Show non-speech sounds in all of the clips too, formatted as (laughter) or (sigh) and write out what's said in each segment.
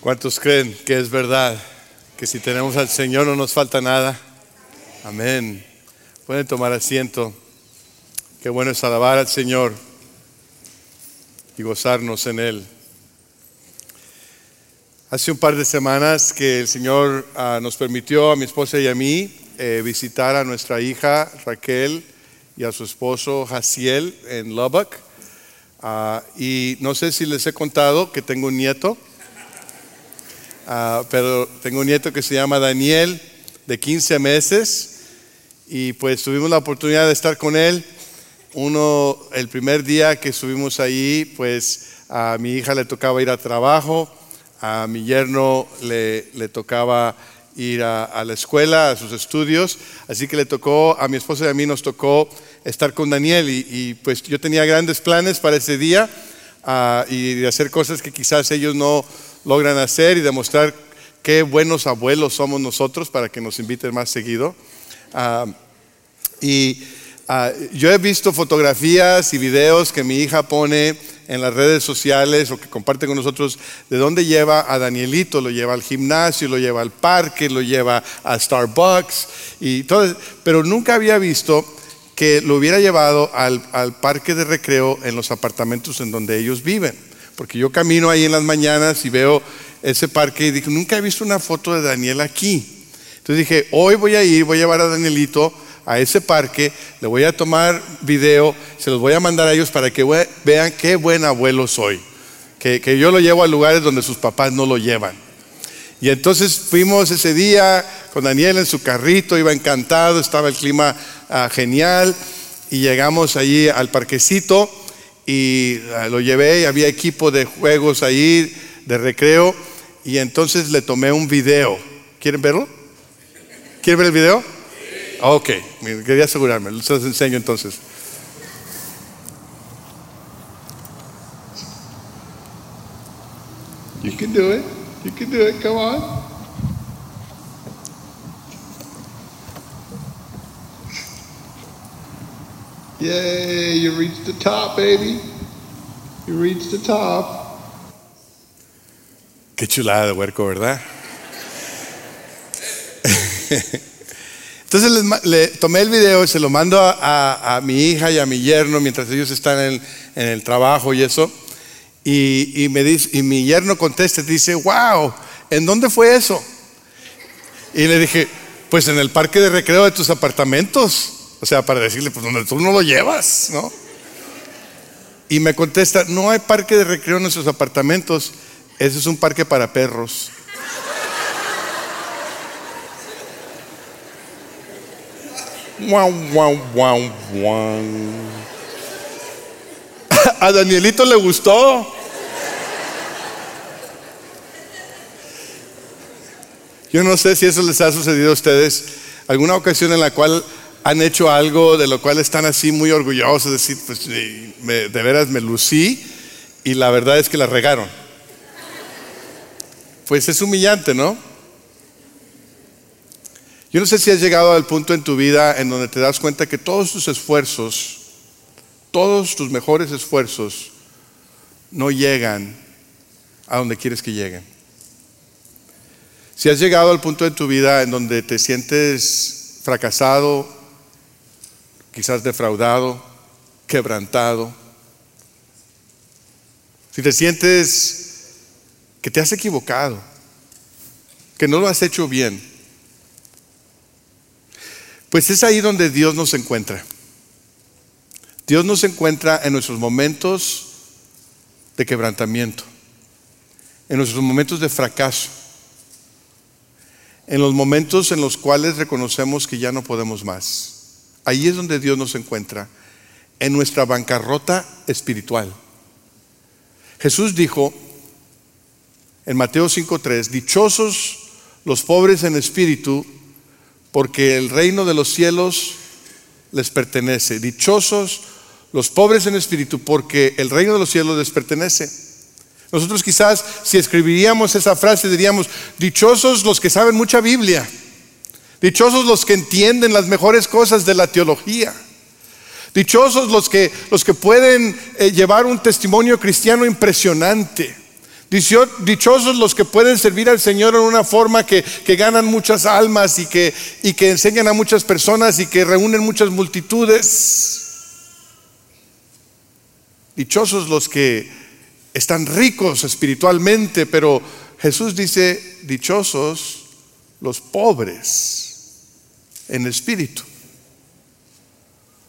¿Cuántos creen que es verdad que si tenemos al Señor no nos falta nada? Amén. Pueden tomar asiento. Qué bueno es alabar al Señor y gozarnos en Él. Hace un par de semanas que el Señor ah, nos permitió a mi esposa y a mí eh, visitar a nuestra hija Raquel y a su esposo Jaciel en Lubbock. Ah, y no sé si les he contado que tengo un nieto. Ah, pero tengo un nieto que se llama Daniel, de 15 meses, y pues tuvimos la oportunidad de estar con él. Uno, el primer día que estuvimos ahí, pues a mi hija le tocaba ir a trabajo, a mi yerno le, le tocaba ir a, la escuela, a sus estudios, así que le tocó, a mi esposa y a mí nos tocó estar con Daniel y, pues yo tenía grandes planes para ese día uh, y de hacer cosas que quizás ellos no, logran hacer y demostrar qué buenos abuelos somos nosotros para que nos inviten más seguido. Ah, y ah, yo he visto fotografías y videos que mi hija pone en las redes sociales o que comparte con nosotros de dónde lleva a Danielito, lo lleva al gimnasio, lo lleva al parque, lo lleva a Starbucks y todo, pero nunca había visto que lo hubiera llevado al, al parque de recreo en los apartamentos en donde ellos viven porque yo camino ahí en las mañanas y veo ese parque y dije, nunca he visto una foto de Daniel aquí. Entonces dije, hoy voy a ir, voy a llevar a Danielito a ese parque, le voy a tomar video, se los voy a mandar a ellos para que vean qué buen abuelo soy, que, yo lo llevo a lugares donde sus papás no lo llevan. Y entonces fuimos ese día con Daniel en su carrito, iba encantado, estaba el clima ah, genial y llegamos allí al parquecito y ah, lo llevé y había equipo de juegos ahí, de recreo, y entonces le tomé un video. ¿Quieren verlo? ¿Quieren ver el video? Ok, quería asegurarme, se los enseño entonces. You can do it. You can do it. Come on. Yay, you reached the top, baby. You reached the top. Qué chulada de huerco, ¿verdad? Entonces le, tomé el video y se lo mando a, mi hija y a mi yerno mientras ellos están en, el trabajo y eso. Y, me dice, y mi yerno contesta y dice, wow, ¿en dónde fue eso? Y le dije, pues en el parque de recreo de tus apartamentos. O sea, para decirle, pues donde tú no lo llevas, ¿no? Y me contesta, no hay parque de recreo en nuestros apartamentos, ese es un parque para perros. Wow, wow, wow, wow. A Danielito le gustó. Yo no sé si eso les ha sucedido a ustedes. Alguna ocasión en la cual han hecho algo de lo cual están así muy orgullosos, decir, pues de veras me lucí y la verdad es que la regaron. Pues es humillante, ¿no? Yo no sé si has llegado al punto en tu vida en donde te das cuenta que todos tus esfuerzos, todos tus mejores esfuerzos, no llegan a donde quieres que lleguen. Si has llegado al punto en tu vida en donde te sientes fracasado, quizás defraudado, quebrantado, si te sientes que te has equivocado, que no lo has hecho bien, pues es ahí donde Dios nos encuentra. Dios nos encuentra en nuestros momentos de quebrantamiento, en nuestros momentos de fracaso, en los momentos en los cuales reconocemos que ya no podemos más. Ahí es donde Dios nos encuentra, en nuestra bancarrota espiritual. Jesús dijo en Mateo 5.3, dichosos los pobres en espíritu, porque el reino de los cielos les pertenece. Dichosos los pobres en espíritu, porque el reino de los cielos les pertenece. Nosotros quizás si escribiríamos esa frase diríamos, dichosos los que saben mucha Biblia Dichosos los que entienden las mejores cosas de la teología. Dichosos los que, los que pueden eh, llevar un testimonio cristiano impresionante. Dichosos los que pueden servir al Señor en una forma que, ganan muchas almas y que, y que enseñan a muchas personas y que reúnen muchas multitudes. Dichosos los que están ricos espiritualmente, pero Jesús dice, dichosos los pobres en espíritu.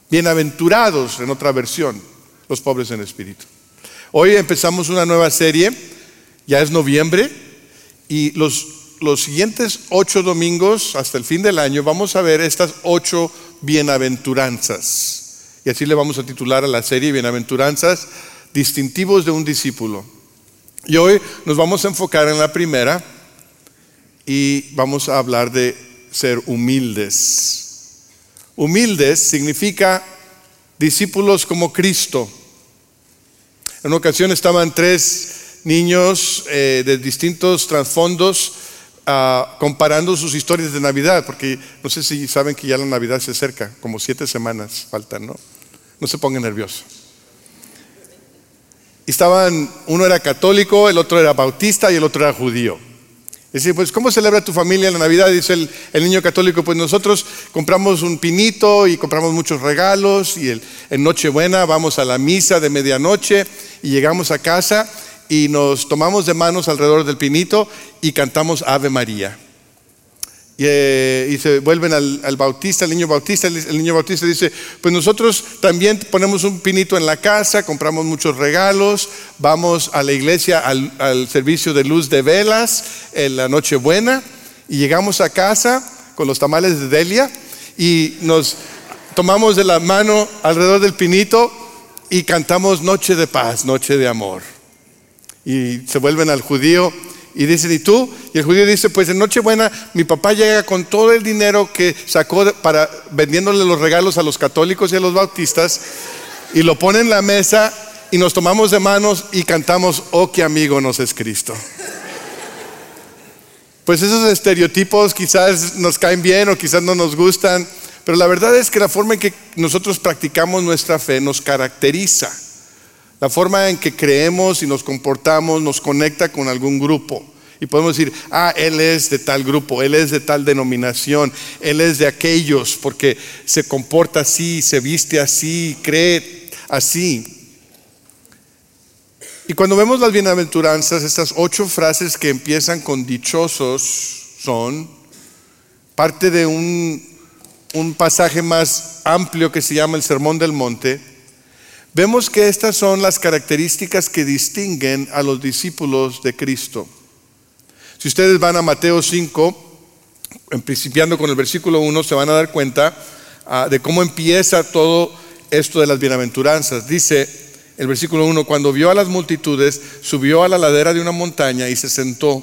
Bienaventurados en otra versión, los pobres en espíritu. Hoy empezamos una nueva serie ya es noviembre y los, los siguientes ocho domingos hasta el fin del año vamos a ver estas ocho bienaventuranzas. Y así le vamos a titular a la serie Bienaventuranzas, distintivos de un discípulo. Y hoy nos vamos a enfocar en la primera y vamos a hablar de ser humildes. Humildes significa discípulos como Cristo. En una ocasión estaban tres niños eh, de distintos trasfondos ah, comparando sus historias de Navidad, porque no sé si saben que ya la Navidad se acerca, como siete semanas faltan, ¿no? No se pongan nerviosos. Estaban, uno era católico, el otro era bautista y el otro era judío. Dice, pues, ¿cómo celebra tu familia la Navidad? Dice el, el, niño católico, pues nosotros compramos un pinito y compramos muchos regalos y el, en Nochebuena vamos a la misa de medianoche y llegamos a casa y nos tomamos de manos alrededor del pinito y cantamos Ave María. Y, eh, se vuelven al, bautista, al niño bautista, el, niño bautista dice, pues nosotros también ponemos un pinito en la casa, compramos muchos regalos, vamos a la iglesia al, al servicio de luz de velas en la Nochebuena y llegamos a casa con los tamales de Delia y nos tomamos de la mano alrededor del pinito y cantamos Noche de paz, Noche de amor y se vuelven al judío y dicen, ¿y tú? Y el judío dice, pues en Nochebuena mi papá llega con todo el dinero que sacó para vendiéndole los regalos a los católicos y a los bautistas y lo pone en la mesa y nos tomamos de manos y cantamos, oh, qué amigo nos es Cristo. Pues esos estereotipos quizás nos caen bien o quizás no nos gustan, pero la verdad es que la forma en que nosotros practicamos nuestra fe nos caracteriza. La forma en que creemos y nos comportamos nos conecta con algún grupo. Y podemos decir, ah, él es de tal grupo, él es de tal denominación, él es de aquellos, porque se comporta así, se viste así, cree así. Y cuando vemos las bienaventuranzas, estas ocho frases que empiezan con dichosos son parte de un, un pasaje más amplio que se llama el Sermón del Monte Vemos que estas son las características que distinguen a los discípulos de Cristo. Si ustedes van a Mateo 5, principiando con el versículo 1, se van a dar cuenta ah, de cómo empieza todo esto de las bienaventuranzas. Dice el versículo 1, cuando vio a las multitudes, subió a la ladera de una montaña y se sentó.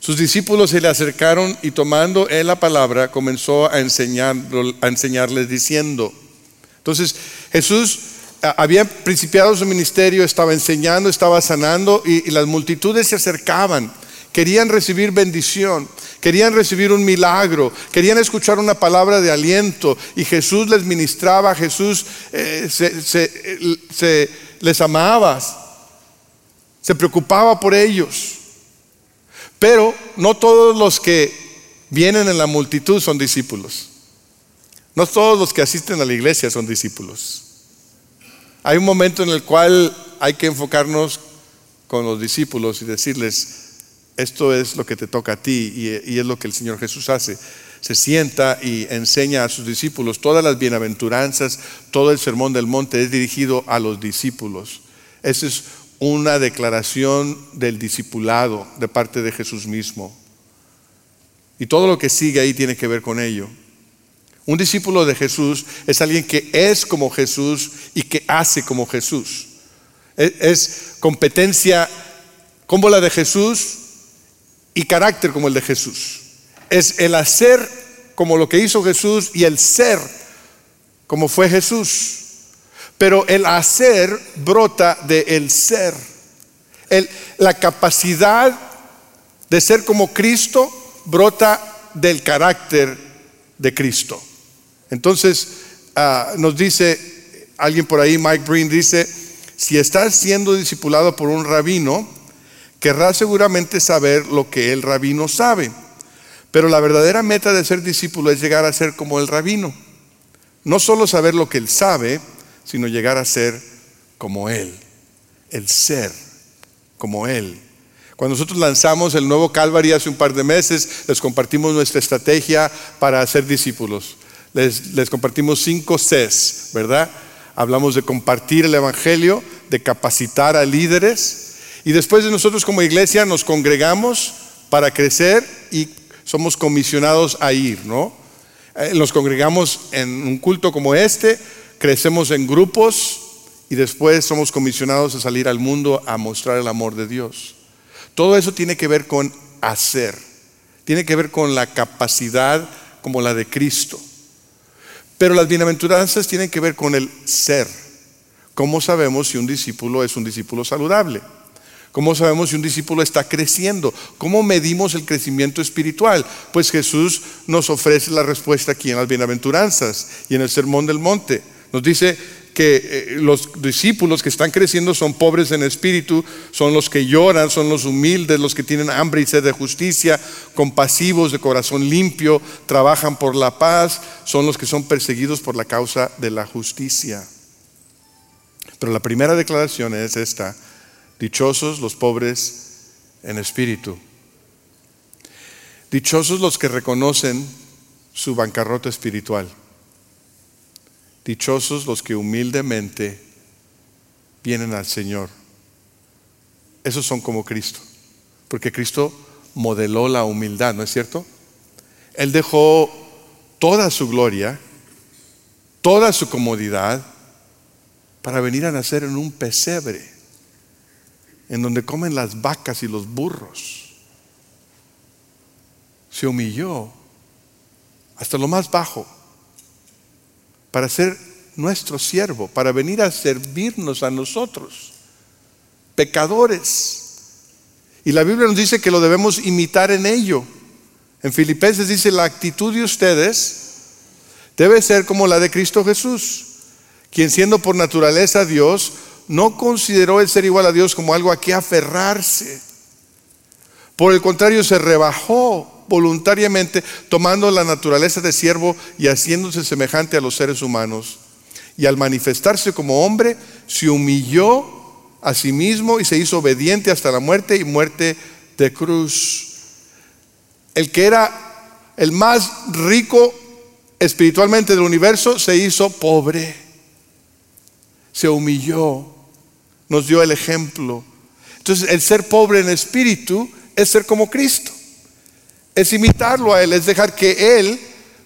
Sus discípulos se le acercaron y tomando él la palabra comenzó a, enseñar, a enseñarles diciendo. Entonces Jesús había principiado su ministerio, estaba enseñando, estaba sanando y, las multitudes se acercaban, querían recibir bendición, querían recibir un milagro, querían escuchar una palabra de aliento y Jesús les ministraba, Jesús eh, se, les amaba, se preocupaba por ellos. Pero no todos los que vienen en la multitud son discípulos. No todos los que asisten a la iglesia son discípulos. Hay un momento en el cual hay que enfocarnos con los discípulos y decirles, esto es lo que te toca a ti y, es lo que el Señor Jesús hace. Se sienta y enseña a sus discípulos todas las bienaventuranzas, todo el sermón del monte es dirigido a los discípulos. Esa es una declaración del discipulado de parte de Jesús mismo. Y todo lo que sigue ahí tiene que ver con ello. Un discípulo de Jesús es alguien que es como Jesús y que hace como Jesús. Es, competencia como la de Jesús y carácter como el de Jesús. Es el hacer como lo que hizo Jesús y el ser como fue Jesús. Pero el hacer brota del el ser. la capacidad de ser como Cristo brota del carácter de Cristo. Entonces, ah, nos dice alguien por ahí, Mike Breen dice, si estás siendo discipulado por un rabino, querrá seguramente saber lo que el rabino sabe. Pero la verdadera meta de ser discípulo es llegar a ser como el rabino. No solo saber lo que él sabe, sino llegar a ser como él. El ser como él. Cuando nosotros lanzamos el nuevo Calvary hace un par de meses, les compartimos nuestra estrategia para ser discípulos. Les, compartimos cinco Cs, ¿verdad? Hablamos de compartir el Evangelio, de capacitar a líderes y después de nosotros como iglesia nos congregamos para crecer y somos comisionados a ir, ¿no? Eh, nos congregamos en un culto como este, crecemos en grupos y después somos comisionados a salir al mundo a mostrar el amor de Dios. Todo eso tiene que ver con hacer, tiene que ver con la capacidad como la de Cristo. Pero las bienaventuranzas tienen que ver con el ser. ¿Cómo sabemos si un discípulo es un discípulo saludable? ¿Cómo sabemos si un discípulo está creciendo? ¿Cómo medimos el crecimiento espiritual? Pues Jesús nos ofrece la respuesta aquí en las bienaventuranzas y en el Sermón del Monte. Nos dice eh, los discípulos que están creciendo son pobres en espíritu, son los que lloran, son los humildes, los que tienen hambre y sed de justicia, compasivos, de corazón limpio, trabajan por la paz, son los que son perseguidos por la causa de la justicia. Pero la primera declaración es esta, dichosos los pobres en espíritu. Dichosos los que reconocen su bancarrota espiritual. Dichosos los que humildemente vienen al Señor. Esos son como Cristo, porque Cristo modeló la humildad, ¿no es cierto? Él dejó toda su gloria, toda su comodidad, para venir a nacer en un pesebre, en donde comen las vacas y los burros. Se humilló hasta lo más bajo para ser nuestro siervo, para venir a servirnos a nosotros, pecadores. Y la Biblia nos dice que lo debemos imitar en ello. En Filipenses dice, la actitud de ustedes debe ser como la de Cristo Jesús, quien siendo por naturaleza Dios, no consideró el ser igual a Dios como algo a que aferrarse. Por el contrario, se rebajó voluntariamente, tomando la naturaleza de siervo y haciéndose semejante a los seres humanos. Y al manifestarse como hombre, se humilló a sí mismo y se hizo obediente hasta la muerte y muerte de cruz. El que era el más rico espiritualmente del universo se hizo pobre, se humilló, nos dio el ejemplo. Entonces el ser pobre en espíritu es ser como Cristo es imitarlo a Él, es dejar que Él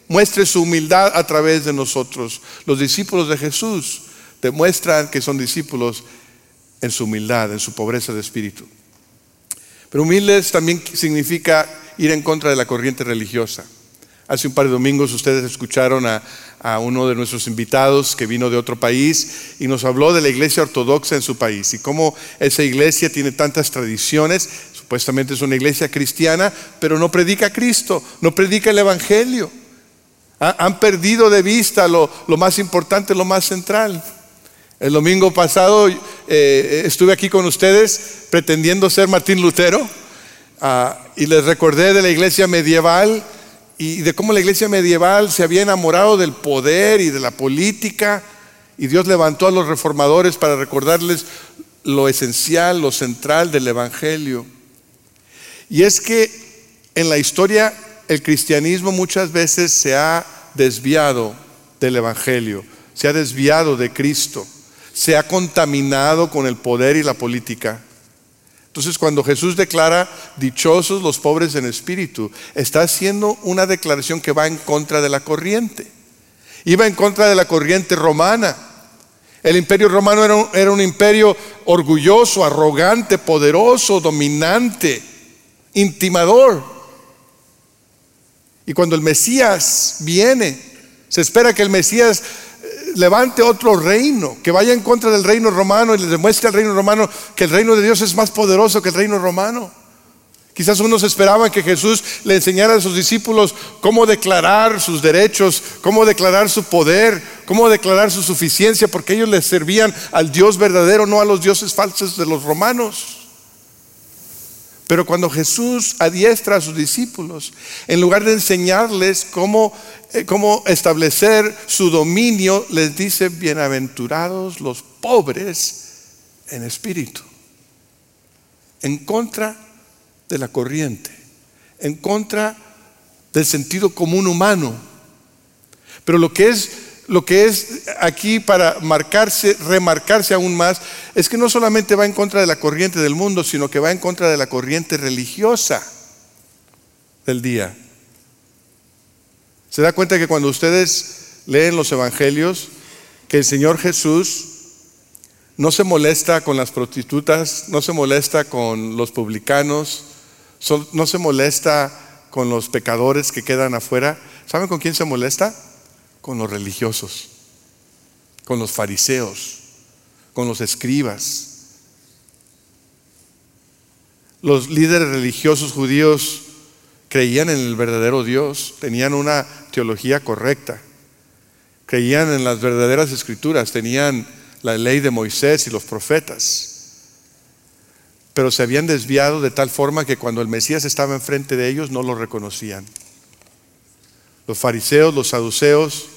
muestre su humildad a través de nosotros. Los discípulos de Jesús demuestran que son discípulos en su humildad, en su pobreza de espíritu. Pero humildes también significa ir en contra de la corriente religiosa. Hace un par de domingos ustedes escucharon a, a, uno de nuestros invitados que vino de otro país y nos habló de la iglesia ortodoxa en su país y cómo esa iglesia tiene tantas tradiciones Supuestamente es una iglesia cristiana, pero no predica a Cristo, no predica el Evangelio. Han perdido de vista lo, más importante, lo más central. El domingo pasado eh, estuve aquí con ustedes pretendiendo ser Martín Lutero ah, y les recordé de la iglesia medieval y de cómo la iglesia medieval se había enamorado del poder y de la política y Dios levantó a los reformadores para recordarles lo esencial, lo central del Evangelio. Y es que en la historia el cristianismo muchas veces se ha desviado del Evangelio, se ha desviado de Cristo, se ha contaminado con el poder y la política. Entonces cuando Jesús declara dichosos los pobres en espíritu, está haciendo una declaración que va en contra de la corriente. Iba en contra de la corriente romana. El imperio romano era un, era un imperio orgulloso, arrogante, poderoso, dominante intimador. Y cuando el Mesías viene, se espera que el Mesías eh, levante otro reino, que vaya en contra del reino romano y le demuestre al reino romano que el reino de Dios es más poderoso que el reino romano. Quizás unos esperaban que Jesús le enseñara a sus discípulos cómo declarar sus derechos, cómo declarar su poder, cómo declarar su suficiencia, porque ellos le servían al Dios verdadero, no a los dioses falsos de los romanos. Pero cuando Jesús adiestra a sus discípulos, en lugar de enseñarles cómo, eh, cómo establecer su dominio, les dice, bienaventurados los pobres en espíritu, en contra de la corriente, en contra del sentido común humano. Pero lo que es lo que es aquí para marcarse, remarcarse aún más, es que no solamente va en contra de la corriente del mundo, sino que va en contra de la corriente religiosa del día. Se da cuenta que cuando ustedes leen los evangelios, que el Señor Jesús no se molesta con las prostitutas, no se molesta con los publicanos, no se molesta con los pecadores que quedan afuera. ¿Saben con quién se molesta? Con los religiosos, con los fariseos, con los escribas. Los líderes religiosos judíos creían en el verdadero Dios, tenían una teología correcta, creían en las verdaderas escrituras, tenían la ley de Moisés y los profetas, pero se habían desviado de tal forma que cuando el Mesías estaba enfrente de ellos no lo reconocían. Los fariseos, los saduceos,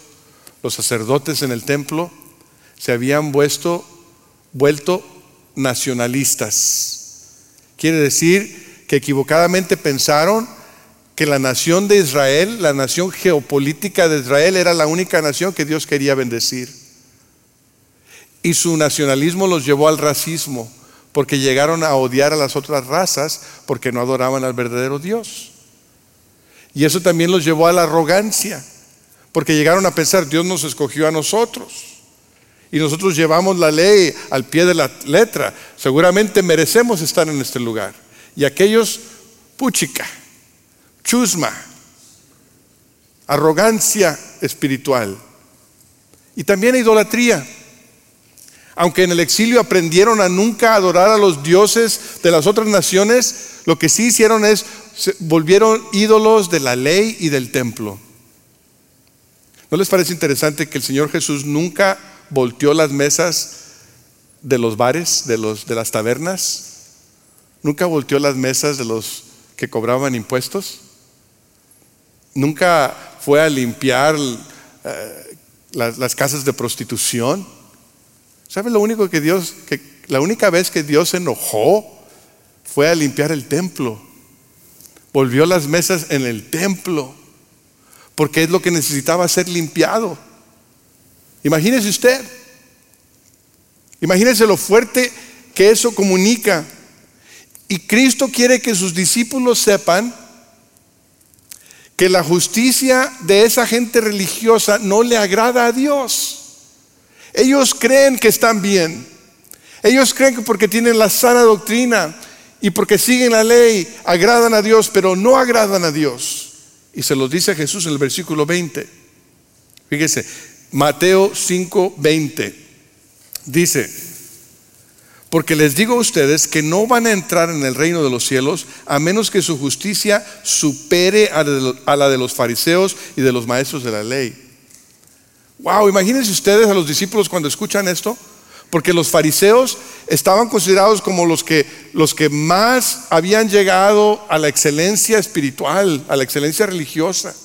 los sacerdotes en el templo se habían vuelto, nacionalistas. Quiere decir que equivocadamente pensaron que la nación de Israel, la nación geopolítica de Israel, era la única nación que Dios quería bendecir. Y su nacionalismo los llevó al racismo, porque llegaron a odiar a las otras razas porque no adoraban al verdadero Dios. Y eso también los llevó a la arrogancia porque llegaron a pensar, Dios nos escogió a nosotros. Y nosotros llevamos la ley al pie de la letra. Seguramente merecemos estar en este lugar. Y aquellos, puchica, chusma, arrogancia espiritual. Y también idolatría. Aunque en el exilio aprendieron a nunca adorar a los dioses de las otras naciones, lo que sí hicieron es volvieron ídolos de la ley y del templo. ¿No les parece interesante que el Señor Jesús nunca volteó las mesas de los bares, de, los, de las tabernas? ¿Nunca volteó las mesas de los que cobraban impuestos? ¿Nunca fue a limpiar eh, las, las, casas de prostitución? ¿Sabe lo único que Dios, que la única vez que Dios se enojó fue a limpiar el templo? Volvió las mesas en el templo porque es lo que necesitaba ser limpiado. Imagínese usted, imagínese lo fuerte que eso comunica. Y Cristo quiere que sus discípulos sepan que la justicia de esa gente religiosa no le agrada a Dios. Ellos creen que están bien. Ellos creen que porque tienen la sana doctrina y porque siguen la ley, agradan a Dios, pero no agradan a Dios. Y se los dice Jesús en el versículo 20. Fíjese, Mateo 5, 20. Dice, porque les digo a ustedes que no van a entrar en el reino de los cielos a menos que su justicia supere a la de los fariseos y de los maestros de la ley. Wow, imagínense ustedes a los discípulos cuando escuchan esto. Porque los fariseos estaban considerados como los que, los que más habían llegado a la excelencia espiritual, a la excelencia religiosa.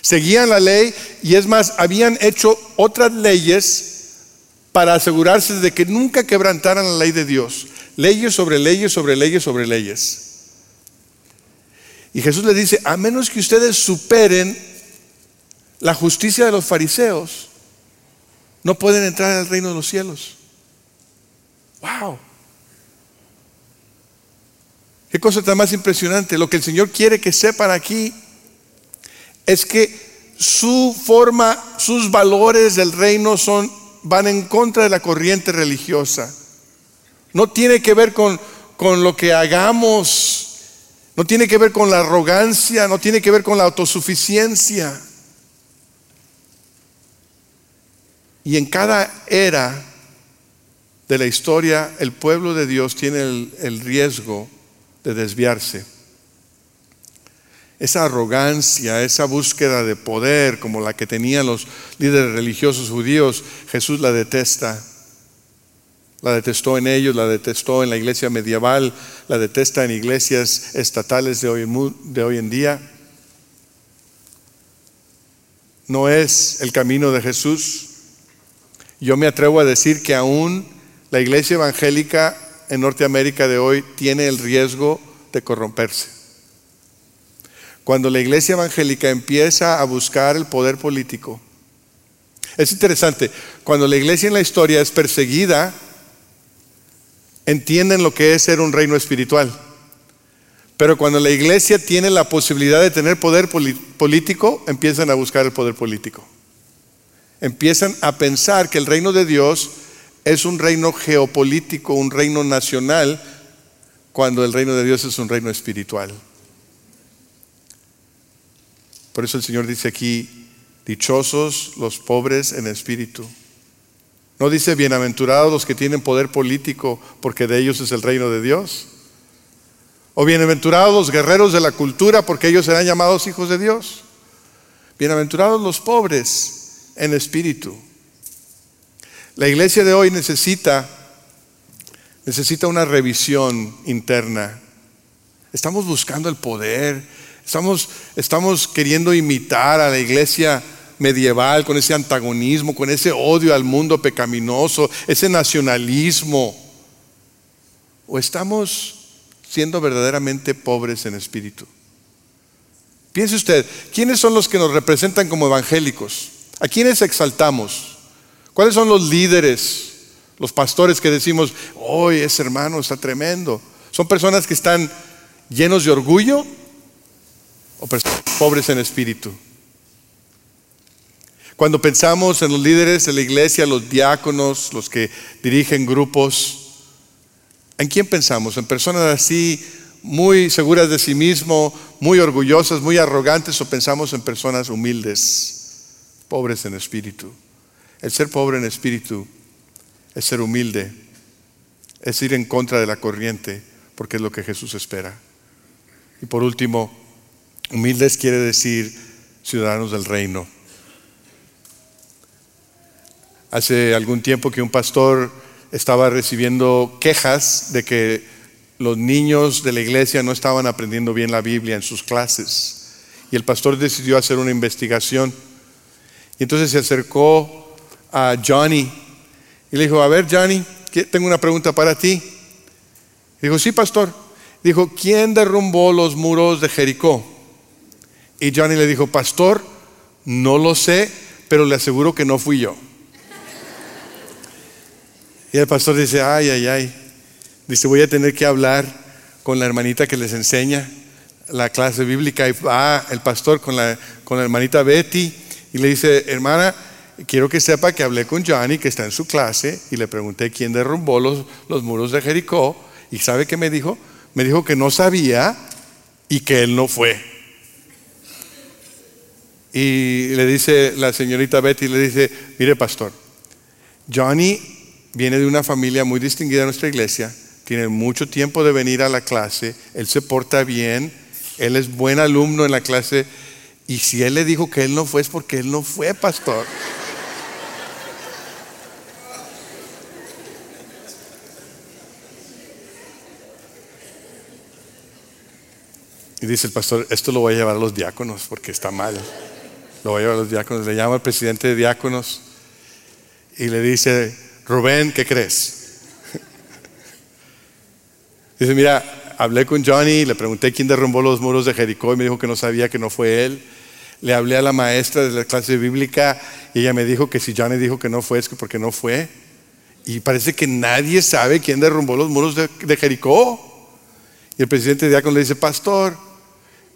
Seguían la ley y es más, habían hecho otras leyes para asegurarse de que nunca quebrantaran la ley de Dios. Leyes sobre leyes, sobre leyes, sobre leyes. Y Jesús le dice, a menos que ustedes superen la justicia de los fariseos, no pueden entrar al reino de los cielos. Wow. Qué cosa tan más impresionante. Lo que el Señor quiere que sepan aquí es que su forma, sus valores del reino son van en contra de la corriente religiosa. No tiene que ver con, con lo que hagamos, no tiene que ver con la arrogancia, no tiene que ver con la autosuficiencia. Y en cada era de la historia, el pueblo de Dios tiene el, riesgo de desviarse. Esa arrogancia, esa búsqueda de poder como la que tenían los líderes religiosos judíos, Jesús la detesta. La detestó en ellos, la detestó en la iglesia medieval, la detesta en iglesias estatales de hoy, de hoy en día. No es el camino de Jesús. Yo me atrevo a decir que aún la iglesia evangélica en Norteamérica de hoy tiene el riesgo de corromperse. Cuando la iglesia evangélica empieza a buscar el poder político, es interesante, cuando la iglesia en la historia es perseguida, entienden lo que es ser un reino espiritual. Pero cuando la iglesia tiene la posibilidad de tener poder político, empiezan a buscar el poder político. Empiezan a pensar que el reino de Dios es un reino geopolítico, un reino nacional, cuando el reino de Dios es un reino espiritual. Por eso el Señor dice aquí, dichosos los pobres en espíritu. No dice bienaventurados los que tienen poder político, porque de ellos es el reino de Dios. O bienaventurados los guerreros de la cultura, porque ellos serán llamados hijos de Dios. Bienaventurados los pobres en espíritu. La iglesia de hoy necesita necesita una revisión interna. Estamos buscando el poder, estamos, estamos queriendo imitar a la iglesia medieval con ese antagonismo, con ese odio al mundo pecaminoso, ese nacionalismo. ¿O estamos siendo verdaderamente pobres en espíritu? Piense usted, ¿quiénes son los que nos representan como evangélicos? ¿A quiénes exaltamos? ¿Cuáles son los líderes? Los pastores que decimos, hoy ese hermano está tremendo. ¿Son personas que están llenos de orgullo o personas pobres en espíritu? Cuando pensamos en los líderes de la iglesia, los diáconos, los que dirigen grupos, ¿en quién pensamos? ¿En personas así muy seguras de sí mismo, muy orgullosas, muy arrogantes o pensamos en personas humildes, pobres en espíritu? El ser pobre en espíritu es ser humilde, es ir en contra de la corriente, porque es lo que Jesús espera. Y por último, humildes quiere decir ciudadanos del reino. Hace algún tiempo que un pastor estaba recibiendo quejas de que los niños de la iglesia no estaban aprendiendo bien la Biblia en sus clases. Y el pastor decidió hacer una investigación. Y entonces se acercó a Johnny, y le dijo, a ver, Johnny, tengo una pregunta para ti. Dijo, sí, pastor. Dijo, ¿quién derrumbó los muros de Jericó? Y Johnny le dijo, pastor, no lo sé, pero le aseguro que no fui yo. Y el pastor dice, ay, ay, ay. Dice, voy a tener que hablar con la hermanita que les enseña la clase bíblica. Y va el pastor con la, con la hermanita Betty y le dice, hermana, quiero que sepa que hablé con Johnny, que está en su clase, y le pregunté quién derrumbó los, los muros de Jericó, y ¿sabe qué me dijo? Me dijo que no sabía y que él no fue. Y le dice la señorita Betty, le dice, mire pastor, Johnny viene de una familia muy distinguida en nuestra iglesia, tiene mucho tiempo de venir a la clase, él se porta bien, él es buen alumno en la clase, y si él le dijo que él no fue es porque él no fue, pastor. Y dice el pastor, esto lo voy a llevar a los diáconos porque está mal. Lo voy a llevar a los diáconos. Le llama al presidente de diáconos y le dice, Rubén, ¿qué crees? (laughs) dice, mira, hablé con Johnny, le pregunté quién derrumbó los muros de Jericó y me dijo que no sabía que no fue él. Le hablé a la maestra de la clase bíblica y ella me dijo que si Johnny dijo que no fue, es que porque no fue. Y parece que nadie sabe quién derrumbó los muros de Jericó. Y el presidente de diácono le dice, pastor,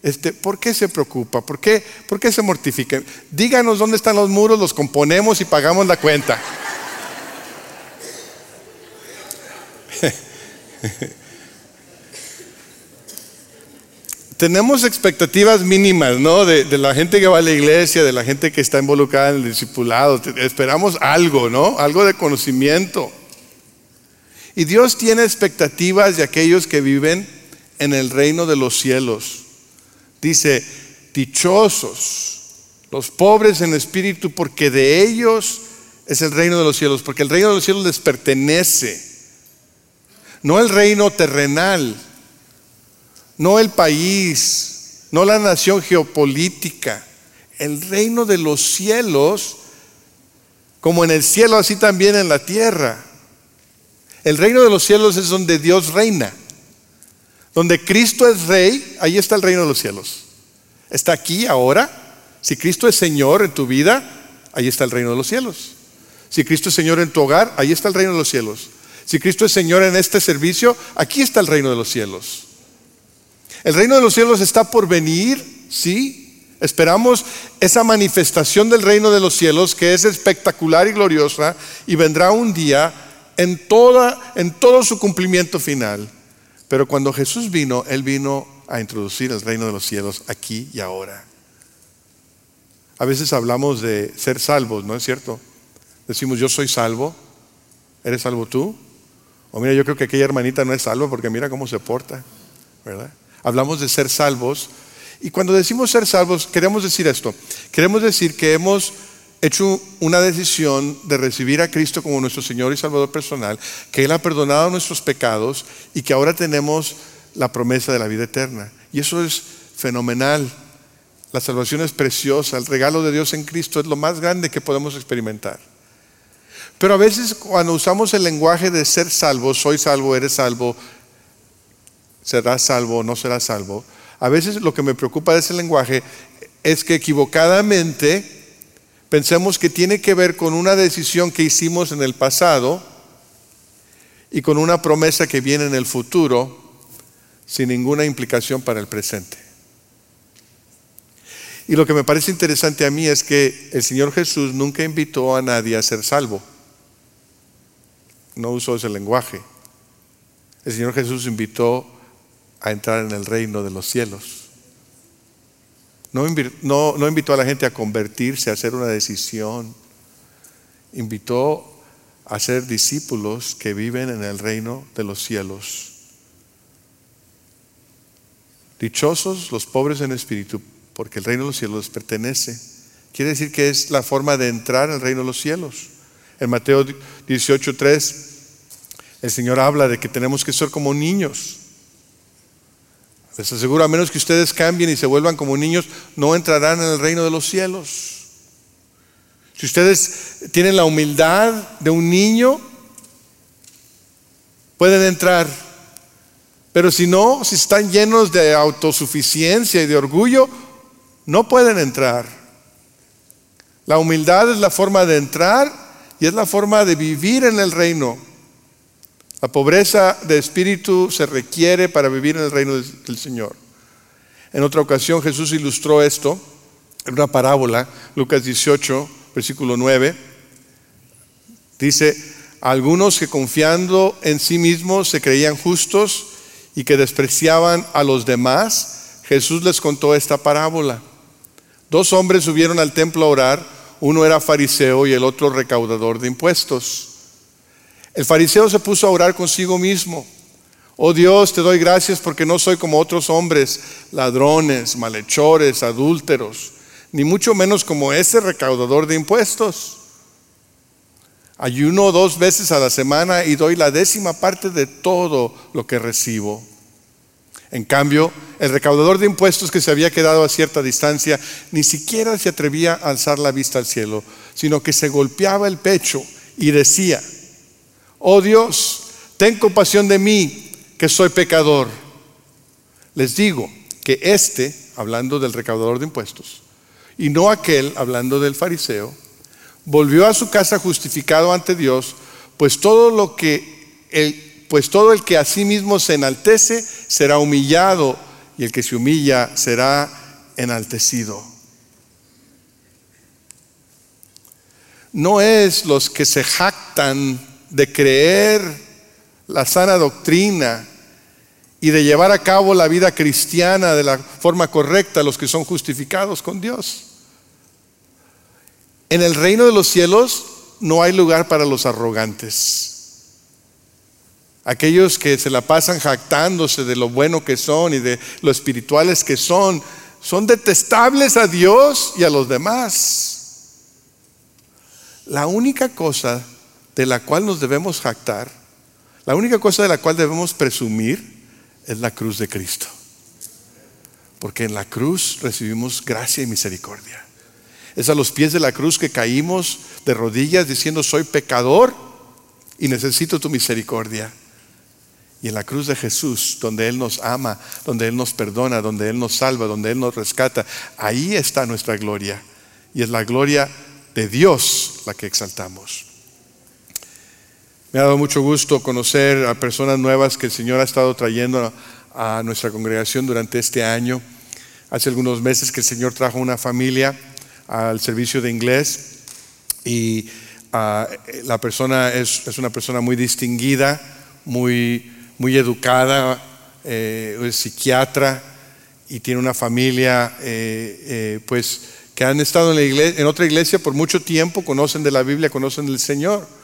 este, ¿Por qué se preocupa? ¿Por qué, ¿Por qué se mortifica? Díganos dónde están los muros, los componemos y pagamos la cuenta. (laughs) Tenemos expectativas mínimas, ¿no? De, de, la gente que va a la iglesia, de la gente que está involucrada en el discipulado. Esperamos algo, ¿no? Algo de conocimiento. Y Dios tiene expectativas de aquellos que viven en el reino de los cielos. Dice, dichosos los pobres en espíritu, porque de ellos es el reino de los cielos, porque el reino de los cielos les pertenece. no el reino terrenal, no el país, no la nación geopolítica, el reino de los cielos, como en el cielo, así también en la tierra. El reino de los cielos es donde Dios reina. Donde Cristo es rey, ahí está el reino de los cielos. Está aquí ahora. Si Cristo es Señor en tu vida, ahí está el reino de los cielos. Si Cristo es Señor en tu hogar, ahí está el reino de los cielos. Si Cristo es Señor en este servicio, aquí está el reino de los cielos. El reino de los cielos está por venir, sí. Esperamos esa manifestación del reino de los cielos que es espectacular y gloriosa y vendrá un día en toda en todo su cumplimiento final. Pero cuando Jesús vino, él vino a introducir el reino de los cielos aquí y ahora. A veces hablamos de ser salvos, ¿no es cierto? Decimos, yo soy salvo. ¿Eres salvo tú? O mira, yo creo que aquella hermanita no es salva porque mira cómo se porta, ¿verdad? Hablamos de ser salvos. Y cuando decimos ser salvos, queremos decir esto. Queremos decir que hemos hecho una decisión de recibir a Cristo como nuestro Señor y Salvador personal, que Él ha perdonado nuestros pecados y que ahora tenemos la promesa de la vida eterna. Y eso es fenomenal. La salvación es preciosa, el regalo de Dios en Cristo es lo más grande que podemos experimentar. Pero a veces cuando usamos el lenguaje de ser salvo, soy salvo, eres salvo, serás salvo no serás salvo, a veces lo que me preocupa de ese lenguaje es que equivocadamente pensemos que tiene que ver con una decisión que hicimos en el pasado y con una promesa que viene en el futuro sin ninguna implicación para el presente. Y lo que me parece interesante a mí es que el Señor Jesús nunca invitó a nadie a ser salvo. No usó ese lenguaje. El Señor Jesús invitó a entrar en el reino de los cielos. No, no, invitó a la gente a convertirse, a hacer una decisión. Invitó a ser discípulos que viven en el reino de los cielos. Dichosos los pobres en espíritu, porque el reino de los cielos pertenece. Quiere decir que es la forma de entrar al reino de los cielos. En Mateo 18:3, el Señor habla de que tenemos que ser como niños. Les aseguro, a menos que ustedes cambien y se vuelvan como niños, no entrarán en el reino de los cielos. Si ustedes tienen la humildad de un niño, pueden entrar. Pero si no, si están llenos de autosuficiencia y de orgullo, no pueden entrar. La humildad es la forma de entrar y es la forma de vivir en el reino. La pobreza de espíritu se requiere para vivir en el reino del Señor. En otra ocasión Jesús ilustró esto en una parábola, Lucas 18, versículo 9. Dice, algunos que confiando en sí mismos se creían justos y que despreciaban a los demás, Jesús les contó esta parábola. Dos hombres subieron al templo a orar, uno era fariseo y el otro recaudador de impuestos. El fariseo se puso a orar consigo mismo. Oh Dios, te doy gracias porque no soy como otros hombres, ladrones, malhechores, adúlteros, ni mucho menos como ese recaudador de impuestos. Ayuno dos veces a la semana y doy la décima parte de todo lo que recibo. En cambio, el recaudador de impuestos que se había quedado a cierta distancia ni siquiera se atrevía a alzar la vista al cielo, sino que se golpeaba el pecho y decía, oh Dios, ten compasión de mí, que soy pecador. Les digo que este, hablando del recaudador de impuestos, y no aquel, hablando del fariseo, volvió a su casa justificado ante Dios, pues todo lo que pues todo el que a sí mismo se enaltece será humillado y el que se humilla será enaltecido. No es los que se jactan de creer la sana doctrina y de llevar a cabo la vida cristiana de la forma correcta los que son justificados con Dios. En el reino de los cielos no hay lugar para los arrogantes aquellos que se la pasan jactándose de lo bueno que son y de lo espirituales que son, son detestables a Dios y a los demás. La única cosa de la cual nos debemos jactar, La única cosa de la cual debemos presumir es la cruz de Cristo. Porque en la cruz recibimos gracia y misericordia. Es a los pies de la cruz que caímos de rodillas diciendo, soy pecador y necesito tu misericordia. Y en la cruz de Jesús, donde Él nos ama, donde Él nos perdona, donde Él nos salva, donde Él nos rescata, ahí está nuestra gloria. Y es la gloria de Dios la que exaltamos. Me ha dado mucho gusto conocer a personas nuevas que el Señor ha estado trayendo a nuestra congregación durante este año. Hace algunos meses que el Señor trajo una familia al servicio de inglés y ah, la persona es, una persona muy distinguida, muy, muy educada, eh, es psiquiatra y tiene una familia eh, eh, pues que han estado en, la iglesia, en otra iglesia por mucho tiempo, conocen de la Biblia, conocen del Señor.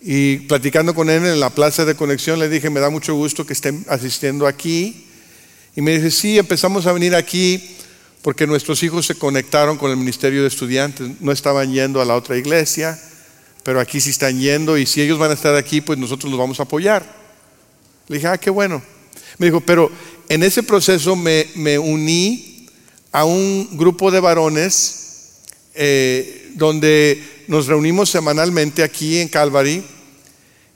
Y platicando con él en la plaza de conexión, le dije, me da mucho gusto que estén asistiendo aquí. Y me dice, sí, empezamos a venir aquí porque nuestros hijos se conectaron con el ministerio de estudiantes, no estaban yendo a la otra iglesia, pero aquí sí están yendo y si ellos van a estar aquí, pues nosotros los vamos a apoyar. Le dije, ah, qué bueno. Me dijo, pero en ese proceso me, uní a un grupo de varones eh, donde nos reunimos semanalmente aquí en Calvary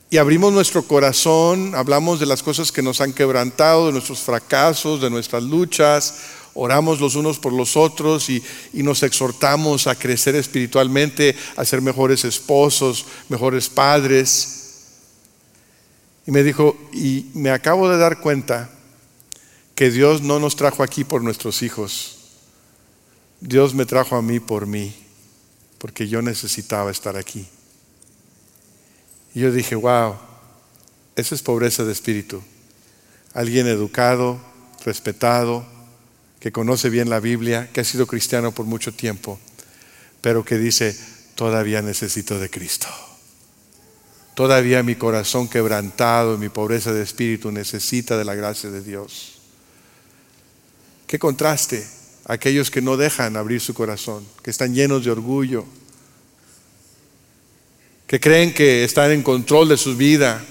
y abrimos nuestro corazón, hablamos de las cosas que nos han quebrantado, de nuestros fracasos, de nuestras luchas, oramos los unos por los otros y, nos exhortamos a crecer espiritualmente, a ser mejores esposos, mejores padres. Y me dijo, y me acabo de dar cuenta que Dios no nos trajo aquí por nuestros hijos, Dios me trajo a mí por mí porque yo necesitaba estar aquí. Y yo dije, wow, esa es pobreza de espíritu. Alguien educado, respetado, que conoce bien la Biblia, que ha sido cristiano por mucho tiempo, pero que dice, todavía necesito de Cristo. Todavía mi corazón quebrantado, mi pobreza de espíritu necesita de la gracia de Dios. Qué contraste aquellos que no dejan abrir su corazón, que están llenos de orgullo, que creen que están en control de su vida.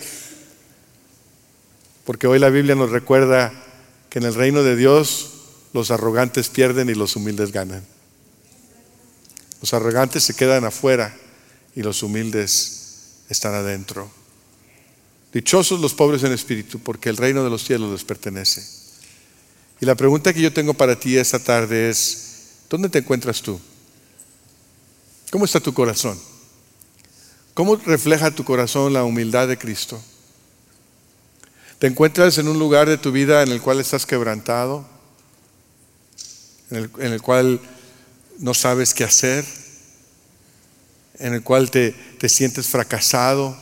Porque hoy la Biblia nos recuerda que en el reino de Dios los arrogantes pierden y los humildes ganan. Los arrogantes se quedan afuera y los humildes están adentro. Dichosos los pobres en espíritu, porque el reino de los cielos les pertenece. Y la pregunta que yo tengo para ti esta tarde es, ¿dónde te encuentras tú? ¿Cómo está tu corazón? ¿Cómo refleja tu corazón la humildad de Cristo? ¿Te encuentras en un lugar de tu vida en el cual estás quebrantado? En el, cual no sabes qué hacer? ¿En el cual te, te sientes fracasado?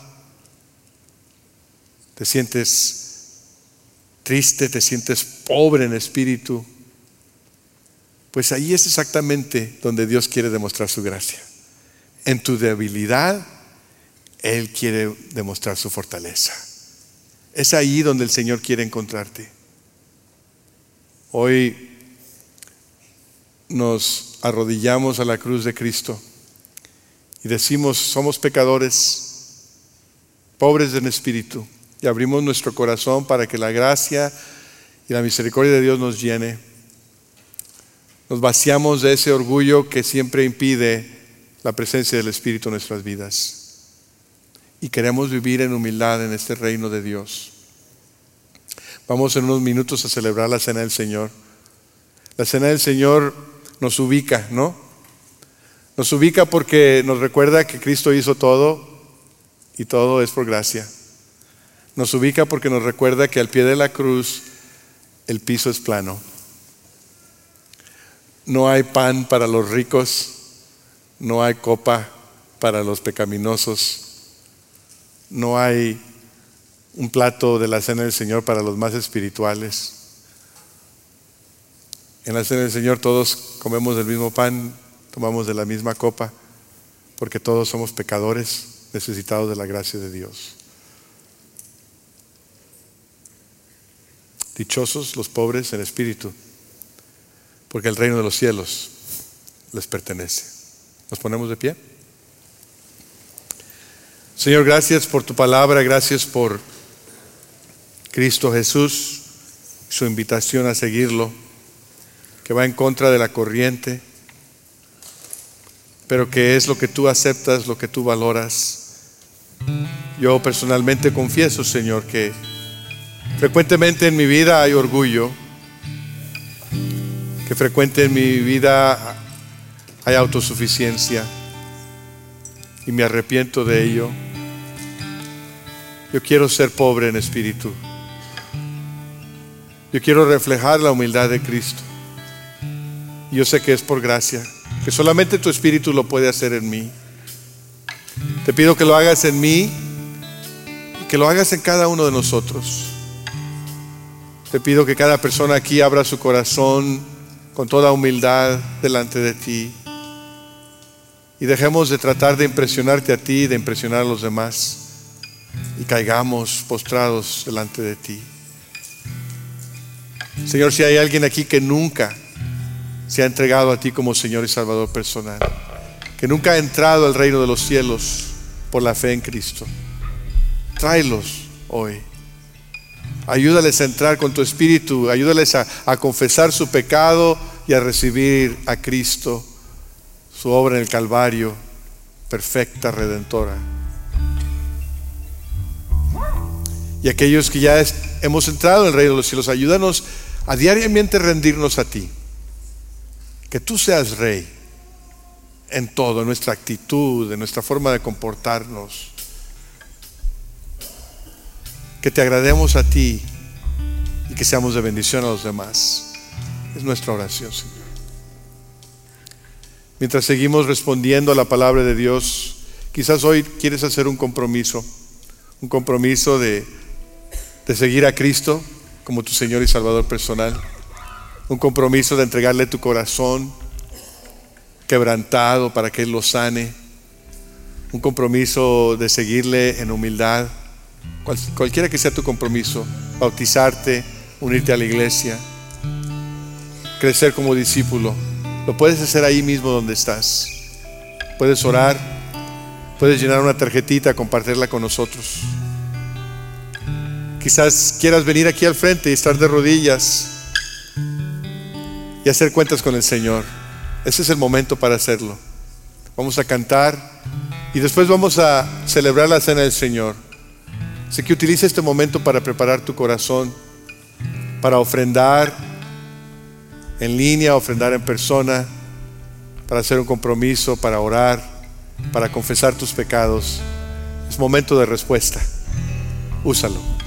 ¿Te sientes triste, te sientes pobre en espíritu, pues ahí es exactamente donde Dios quiere demostrar su gracia. En tu debilidad, Él quiere demostrar su fortaleza. Es ahí donde el Señor quiere encontrarte. Hoy nos arrodillamos a la cruz de Cristo y decimos, somos pecadores, pobres en espíritu y abrimos nuestro corazón para que la gracia y la misericordia de Dios nos llene. Nos vaciamos de ese orgullo que siempre impide la presencia del Espíritu en nuestras vidas. Y queremos vivir en humildad en este reino de Dios. Vamos en unos minutos a celebrar la cena del Señor. La cena del Señor nos ubica, ¿no? Nos ubica porque nos recuerda que Cristo hizo todo y todo es por gracia. Nos ubica porque nos recuerda que al pie de la cruz el piso es plano. No hay pan para los ricos, no hay copa para los pecaminosos, no hay un plato de la cena del Señor para los más espirituales. En la cena del Señor todos comemos del mismo pan, tomamos de la misma copa, porque todos somos pecadores necesitados de la gracia de Dios. Dichosos los pobres en espíritu, porque el reino de los cielos les pertenece. ¿Nos ponemos de pie? Señor, gracias por tu palabra, gracias por Cristo Jesús, su invitación a seguirlo, que va en contra de la corriente, pero que es lo que tú aceptas, lo que tú valoras. Yo personalmente confieso, Señor, que frecuentemente en mi vida hay orgullo, que frecuente en mi vida hay autosuficiencia y me arrepiento de ello. Yo quiero ser pobre en espíritu. Yo quiero reflejar la humildad de Cristo. Yo sé que es por gracia, que solamente tu espíritu lo puede hacer en mí. Te pido que lo hagas en mí y que lo hagas en cada uno de nosotros. Te pido que cada persona aquí abra su corazón con toda humildad delante de ti y dejemos de tratar de impresionarte a ti, de impresionar a los demás y caigamos postrados delante de ti. Señor, si hay alguien aquí que nunca se ha entregado a ti como Señor y Salvador personal, que nunca ha entrado al reino de los cielos por la fe en Cristo, tráelos hoy. Ayúdales a entrar con tu espíritu, ayúdales a, a confesar su pecado y a recibir a Cristo su obra en el Calvario, perfecta, redentora. Y aquellos que ya hemos entrado en el reino de los cielos, ayúdanos a diariamente rendirnos a ti. Que tú seas rey en todo, en nuestra actitud, en nuestra forma de comportarnos. Que te agrademos a ti y que seamos de bendición a los demás. Es nuestra oración, Señor. Mientras seguimos respondiendo a la palabra de Dios, quizás hoy quieres hacer un compromiso, un compromiso de, de seguir a Cristo como tu Señor y Salvador personal, un compromiso de entregarle tu corazón quebrantado para que Él lo sane, un compromiso de seguirle en humildad, cualquiera que sea tu compromiso, bautizarte, unirte a la iglesia, crecer como discípulo. Lo puedes hacer ahí mismo donde estás. Puedes orar, puedes llenar una tarjetita, compartirla con nosotros. Quizás quieras venir aquí al frente y estar de rodillas y hacer cuentas con el Señor. Ese es el momento para hacerlo. Vamos a cantar y después vamos a celebrar la cena del Señor. Así que utiliza este momento para preparar tu corazón, para ofrendar en línea, ofrendar en persona, para hacer un compromiso, para orar, para confesar tus pecados. Es momento de respuesta. Úsalo.